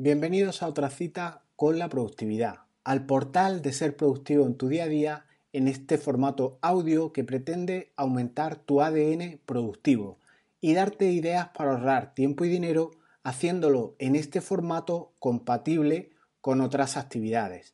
Bienvenidos a otra cita con la productividad, al portal de ser productivo en tu día a día en este formato audio que pretende aumentar tu ADN productivo y darte ideas para ahorrar tiempo y dinero haciéndolo en este formato compatible con otras actividades.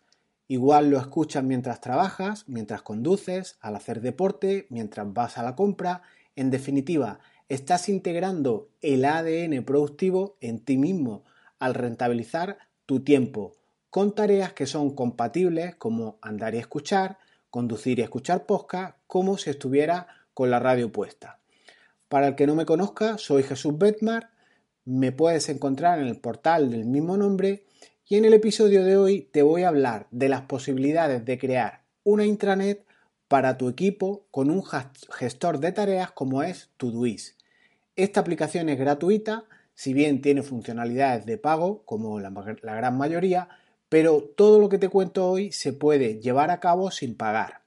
Igual lo escuchas mientras trabajas, mientras conduces, al hacer deporte, mientras vas a la compra. En definitiva, estás integrando el ADN productivo en ti mismo al rentabilizar tu tiempo con tareas que son compatibles como andar y escuchar, conducir y escuchar podcast, como si estuviera con la radio puesta. Para el que no me conozca, soy Jesús Betmar, me puedes encontrar en el portal del mismo nombre y en el episodio de hoy te voy a hablar de las posibilidades de crear una intranet para tu equipo con un gestor de tareas como es Todoist. Esta aplicación es gratuita si bien tiene funcionalidades de pago, como la, gran mayoría, pero todo lo que te cuento hoy se puede llevar a cabo sin pagar.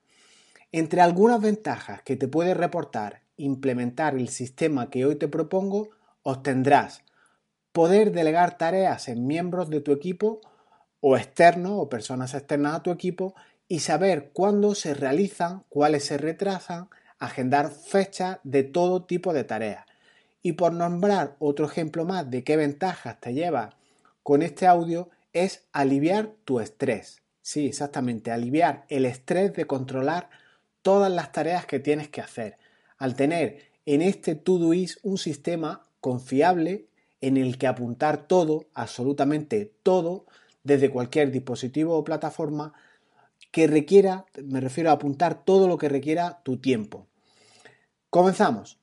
Entre algunas ventajas que te puede reportar implementar el sistema que hoy te propongo, obtendrás poder delegar tareas en miembros de tu equipo o externos o personas externas a tu equipo y saber cuándo se realizan, cuáles se retrasan, agendar fechas de todo tipo de tareas. Y por nombrar otro ejemplo más de qué ventajas te lleva con este audio, es aliviar tu estrés. Sí, exactamente, aliviar el estrés de controlar todas las tareas que tienes que hacer. Al tener en este Todoist un sistema confiable en el que apuntar todo, absolutamente todo, desde cualquier dispositivo o plataforma que requiera, me refiero a apuntar todo lo que requiera tu tiempo. Comenzamos.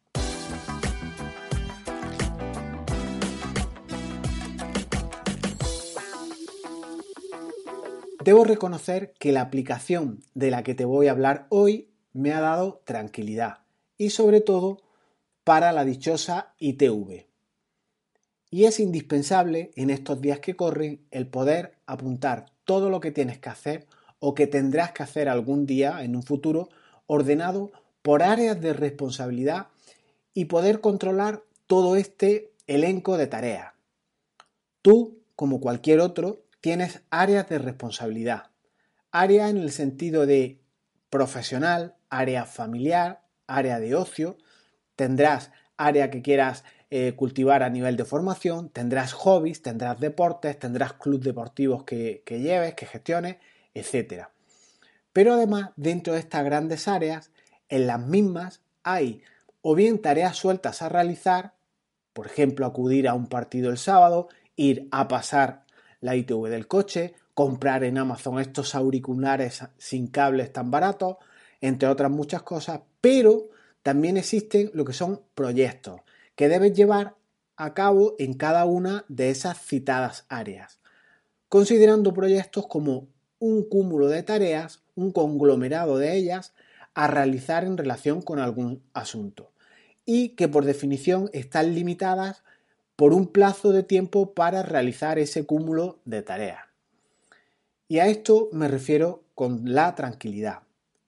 Debo reconocer que la aplicación de la que te voy a hablar hoy me ha dado tranquilidad y sobre todo para la dichosa ITV. Y es indispensable en estos días que corren el poder apuntar todo lo que tienes que hacer o que tendrás que hacer algún día en un futuro ordenado por áreas de responsabilidad y poder controlar todo este elenco de tareas. Tú, como cualquier otro, tienes áreas de responsabilidad. Área en el sentido de profesional, área familiar, área de ocio. Tendrás área que quieras eh, cultivar a nivel de formación, tendrás hobbies, tendrás deportes, tendrás clubes deportivos que, que lleves, que gestiones, etc. Pero además, dentro de estas grandes áreas, en las mismas hay o bien tareas sueltas a realizar, por ejemplo, acudir a un partido el sábado, ir a pasar la ITV del coche, comprar en Amazon estos auriculares sin cables tan baratos, entre otras muchas cosas, pero también existen lo que son proyectos que debes llevar a cabo en cada una de esas citadas áreas, considerando proyectos como un cúmulo de tareas, un conglomerado de ellas, a realizar en relación con algún asunto, y que por definición están limitadas por un plazo de tiempo para realizar ese cúmulo de tareas. Y a esto me refiero con la tranquilidad.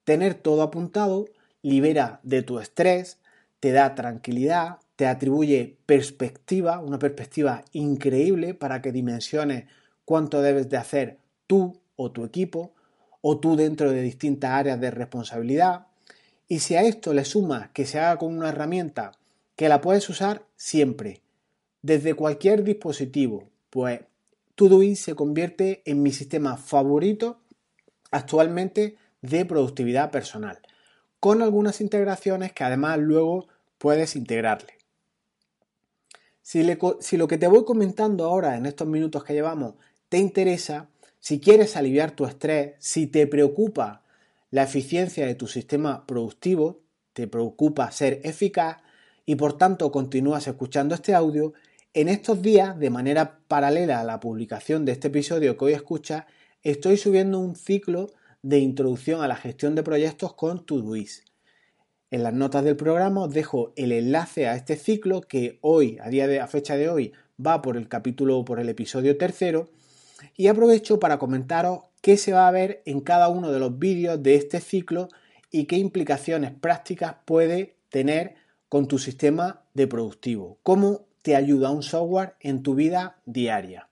Tener todo apuntado libera de tu estrés, te da tranquilidad, te atribuye perspectiva, una perspectiva increíble para que dimensiones cuánto debes de hacer tú o tu equipo, o tú dentro de distintas áreas de responsabilidad. Y si a esto le sumas que se haga con una herramienta que la puedes usar siempre, desde cualquier dispositivo, pues Todoist se convierte en mi sistema favorito actualmente de productividad personal, con algunas integraciones que además luego puedes integrarle. Si, si, lo que te voy comentando ahora en estos minutos que llevamos te interesa, si quieres aliviar tu estrés, si te preocupa la eficiencia de tu sistema productivo, te preocupa ser eficaz y por tanto continúas escuchando este audio, en estos días, de manera paralela a la publicación de este episodio que hoy escuchas, estoy subiendo un ciclo de introducción a la gestión de proyectos con Todoist. En las notas del programa os dejo el enlace a este ciclo que hoy, a día a fecha de hoy, va por el capítulo por el episodio tercero y aprovecho para comentaros qué se va a ver en cada uno de los vídeos de este ciclo y qué implicaciones prácticas puede tener con tu sistema de productivo, cómo te ayuda un software en tu vida diaria.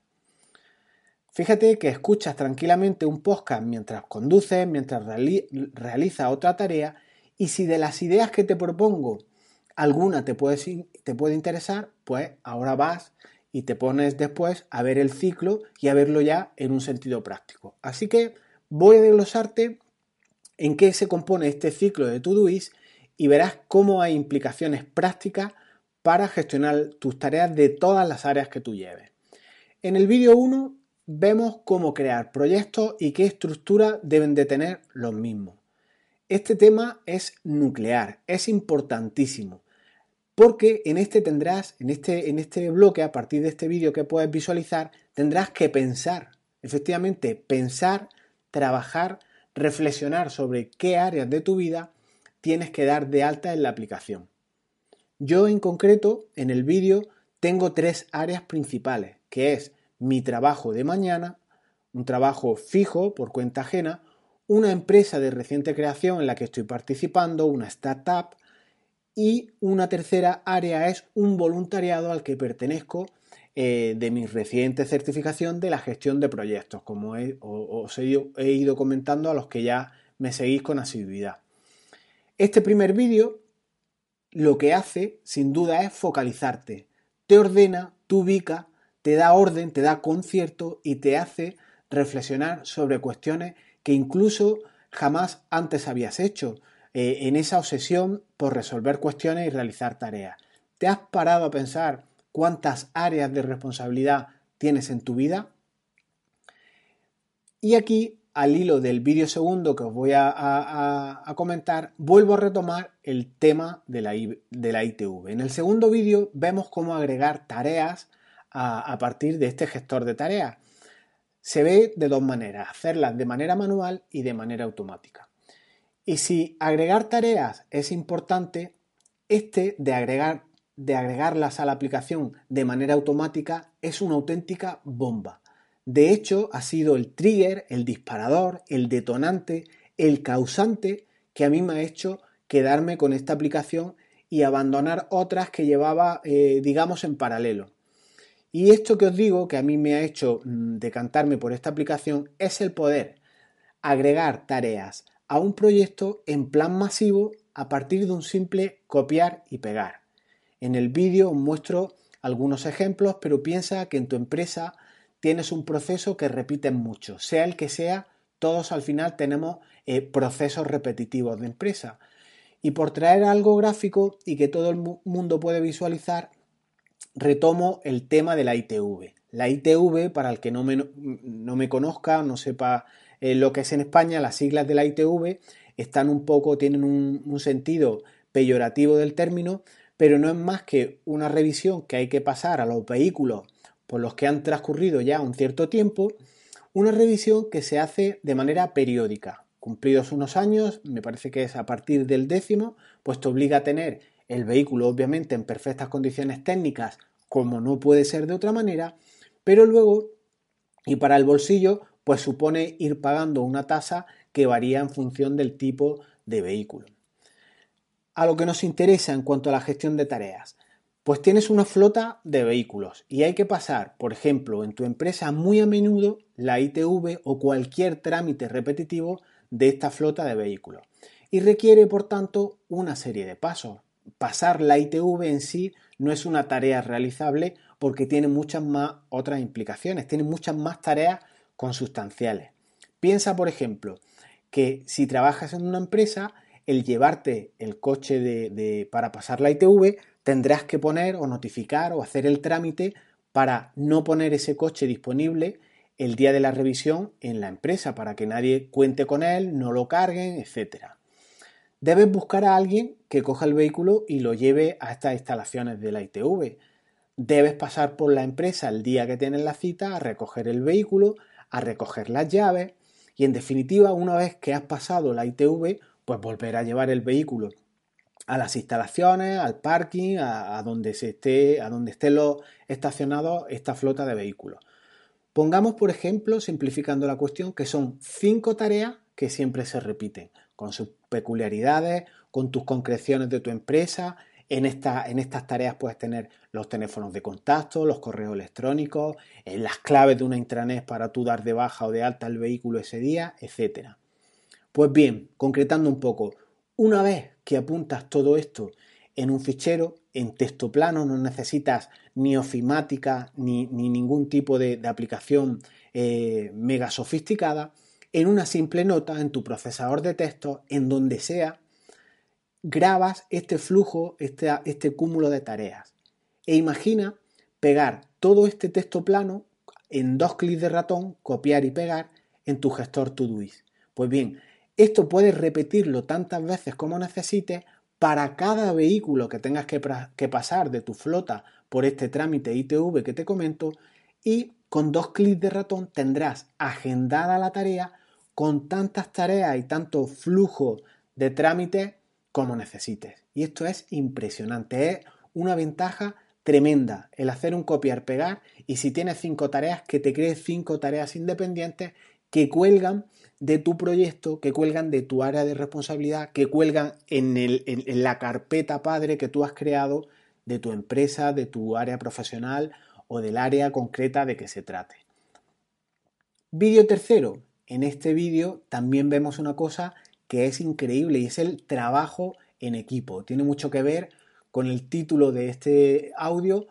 Fíjate que escuchas tranquilamente un podcast mientras conduces, mientras realizas otra tarea y si de las ideas que te propongo alguna te puede, te puede interesar, pues ahora vas y te pones después a ver el ciclo y a verlo ya en un sentido práctico. Así que voy a desglosarte en qué se compone este ciclo de Todoist y verás cómo hay implicaciones prácticas para gestionar tus tareas de todas las áreas que tú lleves. En el vídeo 1 vemos cómo crear proyectos y qué estructura deben de tener los mismos. Este tema es nuclear, es importantísimo, porque en este tendrás, en este, en este bloque, a partir de este vídeo que puedes visualizar, tendrás que pensar, efectivamente, pensar, trabajar, reflexionar sobre qué áreas de tu vida tienes que dar de alta en la aplicación. Yo en concreto, en el vídeo, tengo tres áreas principales, que es mi trabajo de mañana, un trabajo fijo por cuenta ajena, una empresa de reciente creación en la que estoy participando, una startup, y una tercera área es un voluntariado al que pertenezco eh, de mi reciente certificación de la gestión de proyectos, como os he ido comentando a los que ya me seguís con asiduidad. Este primer vídeo lo que hace, sin duda, es focalizarte. Te ordena, te ubica, te da orden, te da concierto y te hace reflexionar sobre cuestiones que incluso jamás antes habías hecho, eh, en esa obsesión por resolver cuestiones y realizar tareas. ¿Te has parado a pensar cuántas áreas de responsabilidad tienes en tu vida? Y aquí, al hilo del vídeo segundo que os voy a, comentar, vuelvo a retomar el tema de la, ITV. En el segundo vídeo vemos cómo agregar tareas a partir de este gestor de tareas. Se ve de dos maneras, hacerlas de manera manual y de manera automática. Y si agregar tareas es importante, este de, agregar, de agregarlas a la aplicación de manera automática es una auténtica bomba. De hecho, ha sido el trigger, el disparador, el detonante, el causante que a mí me ha hecho quedarme con esta aplicación y abandonar otras que llevaba, eh, digamos, en paralelo. Y esto que os digo, que a mí me ha hecho mm, decantarme por esta aplicación, es el poder agregar tareas a un proyecto en plan masivo a partir de un simple copiar y pegar. En el vídeo os muestro algunos ejemplos, pero piensa que en tu empresa tienes un proceso que repiten mucho, sea el que sea, todos al final tenemos eh, procesos repetitivos de empresa. Y por traer algo gráfico y que todo el mundo puede visualizar, retomo el tema de la ITV. La ITV, para el que no me, no me conozca, no sepa eh, lo que es en España, las siglas de la ITV están un poco, tienen un, sentido peyorativo del término, pero no es más que una revisión que hay que pasar a los vehículos por los que han transcurrido ya un cierto tiempo, una revisión que se hace de manera periódica. Cumplidos unos años, me parece que es a partir del décimo, pues te obliga a tener el vehículo obviamente en perfectas condiciones técnicas, como no puede ser de otra manera, pero luego, y para el bolsillo, pues supone ir pagando una tasa que varía en función del tipo de vehículo. A lo que nos interesa en cuanto a la gestión de tareas, pues tienes una flota de vehículos y hay que pasar, por ejemplo, en tu empresa muy a menudo la ITV o cualquier trámite repetitivo de esta flota de vehículos y requiere, por tanto, una serie de pasos pasar la ITV en sí no es una tarea realizable porque tiene muchas más otras implicaciones, tiene muchas más tareas consustanciales. Piensa, por ejemplo, que si trabajas en una empresa, el llevarte el coche de, para pasar la ITV, tendrás que poner o notificar o hacer el trámite para no poner ese coche disponible el día de la revisión en la empresa, para que nadie cuente con él, no lo carguen, etcétera debes buscar a alguien que coja el vehículo y lo lleve a estas instalaciones de la ITV. Debes pasar por la empresa el día que tienes la cita a recoger el vehículo, a recoger las llaves y en definitiva una vez que has pasado la ITV pues volver a llevar el vehículo a las instalaciones, al parking, a, donde se esté, a donde estén los estacionados esta flota de vehículos. Pongamos, por ejemplo, simplificando la cuestión, que son cinco tareas que siempre se repiten con sus peculiaridades, con tus concreciones de tu empresa En, en estas tareas puedes tener los teléfonos de contacto, los correos electrónicos, las claves de una intranet para tú dar de baja o de alta el vehículo ese día, etc. Pues bien, concretando un poco, una vez que apuntas todo esto en un fichero, en texto plano, no necesitas ni ofimática ni, ningún tipo de, aplicación eh, mega sofisticada, en una simple nota en tu procesador de texto, en donde sea, grabas este flujo, este, este cúmulo de tareas. E imagina pegar todo este texto plano en dos clics de ratón, copiar y pegar en tu gestor Todoist. Pues bien, esto puedes repetirlo tantas veces como necesites para cada vehículo que tengas que, que, pasar de tu flota por este trámite ITV que te comento y con dos clics de ratón tendrás agendada la tarea con tantas tareas y tanto flujo de trámite como necesites. Y esto es impresionante, es una ventaja tremenda el hacer un copiar-pegar y si tienes cinco tareas, que te crees cinco tareas independientes que cuelgan de tu proyecto, que cuelgan de tu área de responsabilidad, que cuelgan en, la carpeta padre que tú has creado de tu empresa, de tu área profesional o del área concreta de que se trate. Vídeo tercero. En este vídeo también vemos una cosa que es increíble y es el trabajo en equipo. Tiene mucho que ver con el título de este audio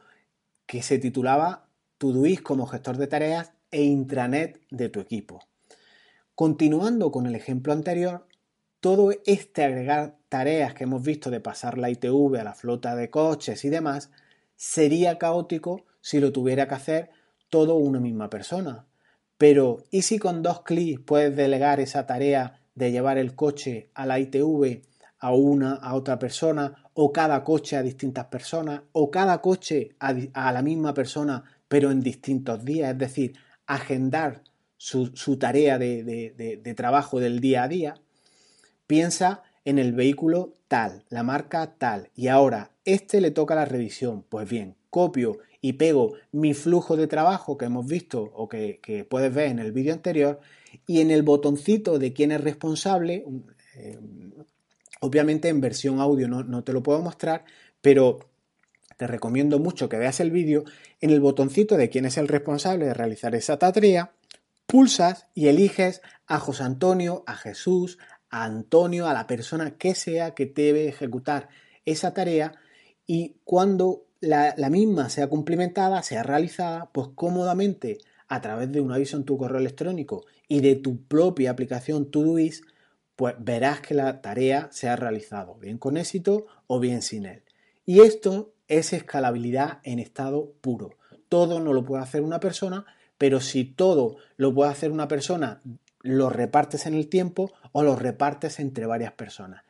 que se titulaba Todoist como gestor de tareas e intranet de tu equipo. Continuando con el ejemplo anterior, todo este agregar tareas que hemos visto de pasar la ITV a la flota de coches y demás sería caótico si lo tuviera que hacer todo una misma persona. Pero, ¿y si con dos clics puedes delegar esa tarea de llevar el coche a la ITV a una, a otra persona, o cada coche a distintas personas, o cada coche a, la misma persona, pero en distintos días, es decir, agendar su, tarea de, trabajo del día a día, piensa en el vehículo tal, la marca tal, y ahora este le toca la revisión. Pues bien, copio y pego mi flujo de trabajo que hemos visto o que, puedes ver en el vídeo anterior y en el botoncito de quién es responsable, eh, obviamente en versión audio no, no te lo puedo mostrar, pero te recomiendo mucho que veas el vídeo, en el botoncito de quién es el responsable de realizar esa tarea, pulsas y eliges a José Antonio, a Jesús, a Antonio, a la persona que sea que debe ejecutar esa tarea y cuando la, misma sea cumplimentada, sea realizada, pues cómodamente a través de un aviso en tu correo electrónico y de tu propia aplicación Todoist, pues verás que la tarea se ha realizado, bien con éxito o bien sin él. Y esto es escalabilidad en estado puro. Todo no lo puede hacer una persona, pero si todo lo puede hacer una persona, lo repartes en el tiempo o lo repartes entre varias personas.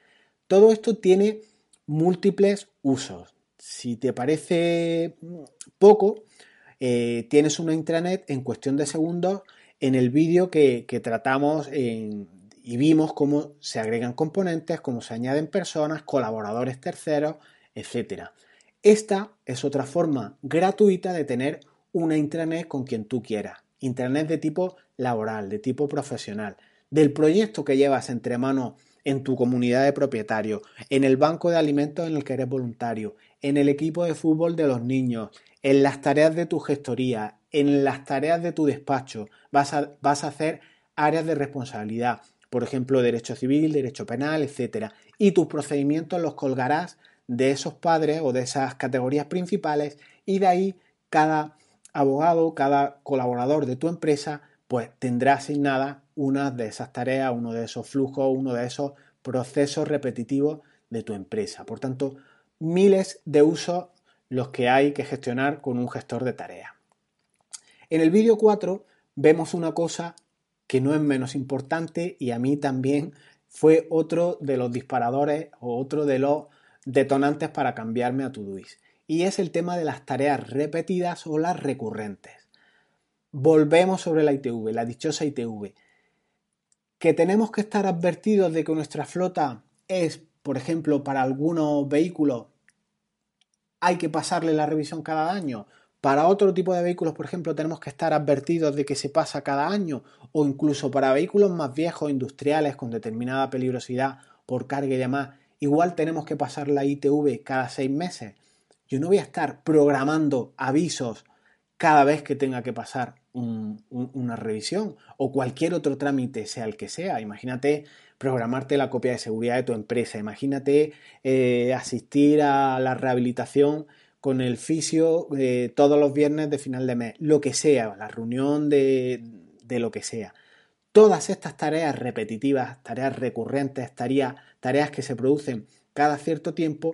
Todo esto tiene múltiples usos. Si te parece poco, eh, tienes una intranet en cuestión de segundos en el vídeo que, tratamos y vimos cómo se agregan componentes, cómo se añaden personas, colaboradores terceros, etc. Esta es otra forma gratuita de tener una intranet con quien tú quieras. Intranet de tipo laboral, de tipo profesional, del proyecto que llevas entre manos en tu comunidad de propietarios, en el banco de alimentos en el que eres voluntario, en el equipo de fútbol de los niños, en las tareas de tu gestoría, en las tareas de tu despacho. Vas a, vas a hacer áreas de responsabilidad, por ejemplo, derecho civil, derecho penal, etc. Y tus procedimientos los colgarás de esos padres o de esas categorías principales y de ahí cada abogado, cada colaborador de tu empresa, pues tendrá asignada una de esas tareas, uno de esos flujos, uno de esos procesos repetitivos de tu empresa. Por tanto, miles de usos los que hay que gestionar con un gestor de tareas. En el vídeo 4 vemos una cosa que no es menos importante y a mí también fue otro de los disparadores o otro de los detonantes para cambiarme a Todoist. Y es el tema de las tareas repetidas o las recurrentes. Volvemos sobre la ITV, la dichosa ITV que tenemos que estar advertidos de que nuestra flota es, por ejemplo, para algunos vehículos hay que pasarle la revisión cada año. Para otro tipo de vehículos, por ejemplo, tenemos que estar advertidos de que se pasa cada año o incluso para vehículos más viejos, industriales, con determinada peligrosidad por carga y demás, igual tenemos que pasar la ITV cada seis meses. Yo no voy a estar programando avisos cada vez que tenga que pasar una revisión o cualquier otro trámite, sea el que sea. Imagínate programarte la copia de seguridad de tu empresa, imagínate eh, asistir a la rehabilitación con el fisio eh, todos los viernes de final de mes, lo que sea, la reunión de, de lo que sea. Todas estas tareas repetitivas, tareas recurrentes, tareas, tareas que se producen cada cierto tiempo,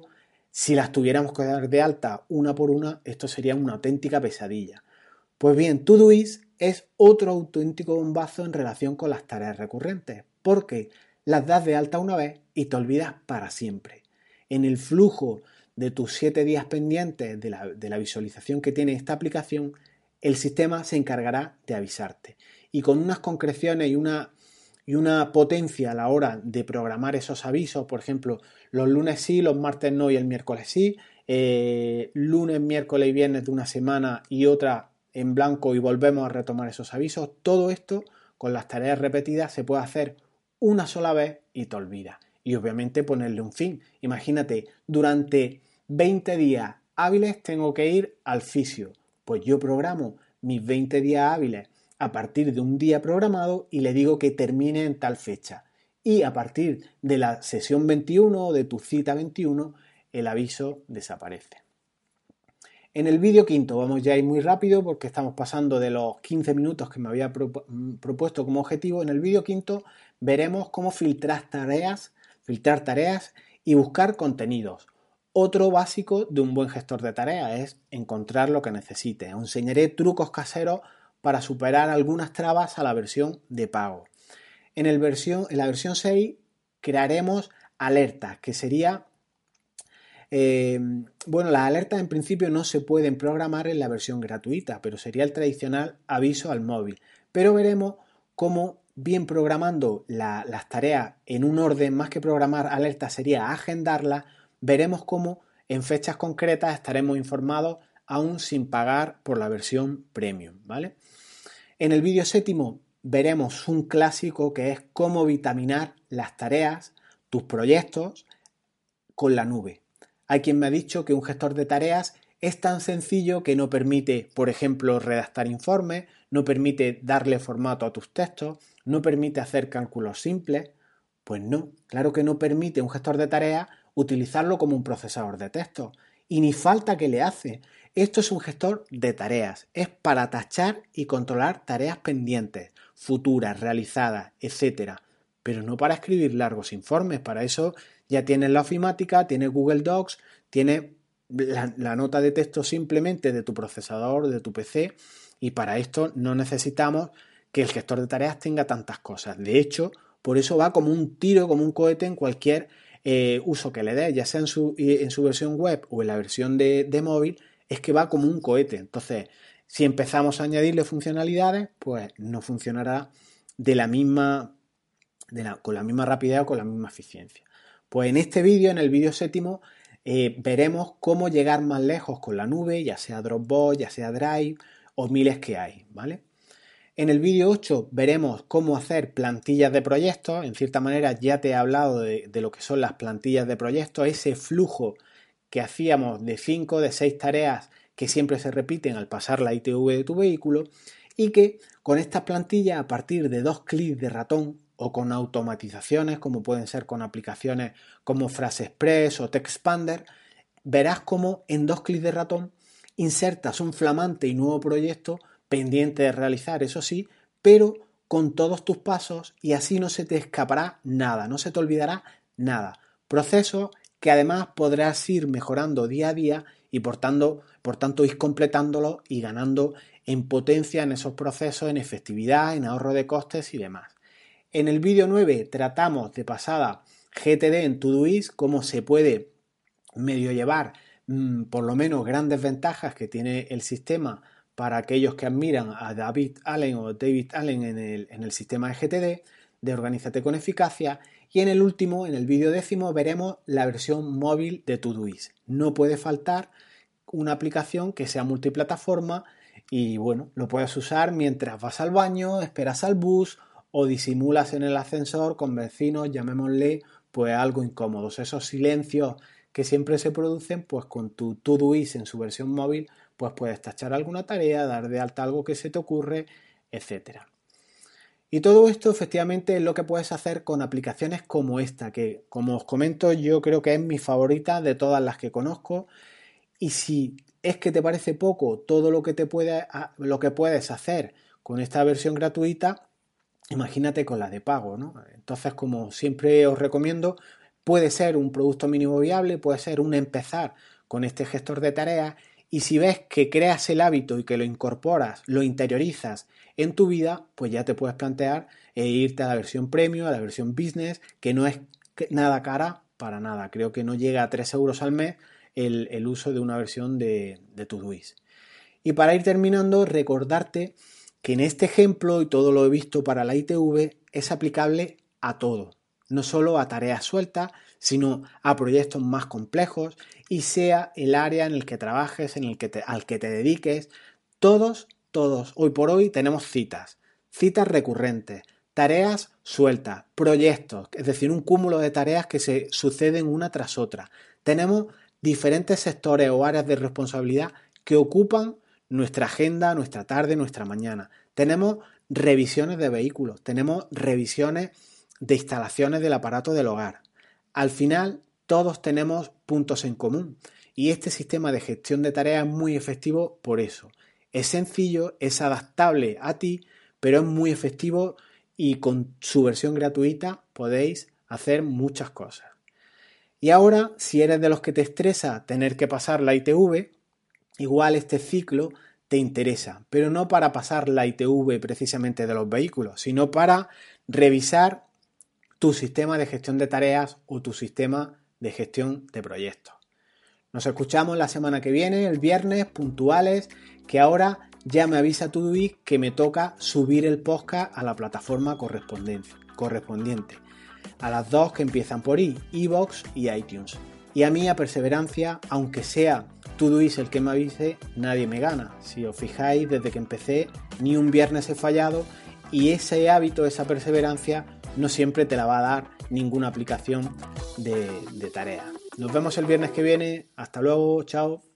si las tuviéramos que dar de alta una por una, esto sería una auténtica pesadilla. Pues bien, Todoist es otro auténtico bombazo en relación con las tareas recurrentes, porque las das de alta una vez y te olvidas para siempre. En el flujo de tus siete días pendientes de la, de la visualización que tiene esta aplicación, el sistema se encargará de avisarte. Y con unas concreciones y una y una potencia a la hora de programar esos avisos, por ejemplo, los lunes sí, los martes no y el miércoles sí, eh, lunes, miércoles y viernes de una semana y otra en blanco y volvemos a retomar esos avisos, todo esto con las tareas repetidas se puede hacer una sola vez y te olvidas. Y obviamente ponerle un fin. Imagínate, durante 20 días hábiles tengo que ir al fisio. Pues yo programo mis 20 días hábiles a partir de un día programado y le digo que termine en tal fecha. Y a partir de la sesión 21 o de tu cita 21, el aviso desaparece. En el vídeo quinto vamos ya a ir muy rápido porque estamos pasando de los 15 minutos que me había propuesto como objetivo. En el vídeo quinto veremos cómo filtrar tareas, filtrar tareas y buscar contenidos. Otro básico de un buen gestor de tareas es encontrar lo que necesite. Os enseñaré trucos caseros para superar algunas trabas a la versión de pago. En, el versión, en la versión 6 crearemos alertas, que sería... Eh, bueno, las alertas en principio no se pueden programar en la versión gratuita, pero sería el tradicional aviso al móvil. Pero veremos cómo bien programando las tareas en un orden, más que programar alertas sería agendarlas, veremos cómo en fechas concretas estaremos informados aún sin pagar por la versión premium, ¿vale? En el vídeo séptimo veremos un clásico que es cómo vitaminar las tareas, tus proyectos con la nube. Hay quien me ha dicho que un gestor de tareas es tan sencillo que no permite, por ejemplo, redactar informes, no permite darle formato a tus textos, no permite hacer cálculos simples. Pues no, claro que no permite un gestor de tareas utilizarlo como un procesador de textos. Y ni falta que le hace. Esto es un gestor de tareas, es para tachar y controlar tareas pendientes, futuras, realizadas, etc. Pero no para escribir largos informes, para eso ya tienes la ofimática, tienes Google Docs, tienes la, nota de texto simplemente de tu procesador, de tu PC, y para esto no necesitamos que el gestor de tareas tenga tantas cosas. De hecho, por eso va como un tiro, como un cohete en cualquier eh, uso que le dé, ya sea en su, en su, versión web o en la versión de, móvil, es que va como un cohete. Entonces, si empezamos a añadirle funcionalidades, pues no funcionará de la misma, con la misma rapidez o con la misma eficiencia. Pues en este vídeo, en el vídeo séptimo, eh, veremos cómo llegar más lejos con la nube, ya sea Dropbox, ya sea Drive o miles que hay, ¿vale? En el vídeo 8 veremos cómo hacer plantillas de proyectos. En cierta manera ya te he hablado de, lo que son las plantillas de proyectos, ese flujo que hacíamos de 5, de 6 tareas que siempre se repiten al pasar la ITV de tu vehículo y que con estas plantillas a partir de dos clics de ratón o con automatizaciones como pueden ser con aplicaciones como Phrase Express o TextPander, verás cómo en dos clics de ratón insertas un flamante y nuevo proyecto pendiente de realizar, eso sí, pero con todos tus pasos y así no se te escapará nada, no se te olvidará nada. Proceso que además podrás ir mejorando día a día y por tanto, por tanto ir completándolo y ganando en potencia en esos procesos, en efectividad, en ahorro de costes y demás. En el vídeo 9 tratamos de pasada GTD en Todoist, cómo se puede medio llevar mm, por lo menos grandes ventajas que tiene el sistema para aquellos que admiran a David Allen o David Allen en el, sistema de GTD, de Organízate con Eficacia. Y en el último, en el vídeo décimo, veremos la versión móvil de Todoist. No puede faltar una aplicación que sea multiplataforma y bueno, lo puedes usar mientras vas al baño, esperas al bus o disimulas en el ascensor con vecinos, llamémosle pues algo incómodos. Esos silencios que siempre se producen, pues con tu Todoist en su versión móvil, pues puedes tachar alguna tarea, dar de alta algo que se te ocurre, etcétera. Y todo esto efectivamente es lo que puedes hacer con aplicaciones como esta, que como os comento yo creo que es mi favorita de todas las que conozco. Y si es que te parece poco todo lo que, te puede, lo que puedes hacer con esta versión gratuita, imagínate con la de pago. ¿no? Entonces, como siempre os recomiendo, puede ser un producto mínimo viable, puede ser un empezar con este gestor de tareas y si ves que creas el hábito y que lo incorporas, lo interiorizas en tu vida, pues ya te puedes plantear e irte a la versión premium, a la versión business, que no es nada cara para nada. Creo que no llega a 3 euros al mes el, uso de una versión de, de Todoist. Y para ir terminando, recordarte que en este ejemplo, y todo lo he visto para la ITV, es aplicable a todo, no solo a tareas sueltas, sino a proyectos más complejos y sea el área en el que trabajes, en el que al que te dediques, todos, todos, hoy por hoy tenemos citas, citas recurrentes, tareas sueltas, proyectos, es decir, un cúmulo de tareas que se suceden una tras otra. Tenemos diferentes sectores o áreas de responsabilidad que ocupan nuestra agenda, nuestra tarde, nuestra mañana. Tenemos revisiones de vehículos, tenemos revisiones de instalaciones del aparato del hogar, al final, todos tenemos puntos en común y este sistema de gestión de tareas es muy efectivo por eso. Es sencillo, es adaptable a ti, pero es muy efectivo y con su versión gratuita podéis hacer muchas cosas. Y ahora, si eres de los que te estresa tener que pasar la ITV, igual este ciclo te interesa, pero no para pasar la ITV precisamente de los vehículos, sino para revisar tu sistema de gestión de tareas o tu sistema de gestión de proyectos. Nos escuchamos la semana que viene, el viernes, puntuales, que ahora ya me avisa Todoist que me toca subir el podcast a la plataforma correspondiente, a las dos que empiezan por I, iBox y iTunes. Y a mí a perseverancia, aunque sea Todoist el que me avise, nadie me gana. Si os fijáis, desde que empecé, ni un viernes he fallado y ese hábito, esa perseverancia, no siempre te la va a dar ninguna aplicación de, de tarea. Nos vemos el viernes que viene. Hasta luego. Chao.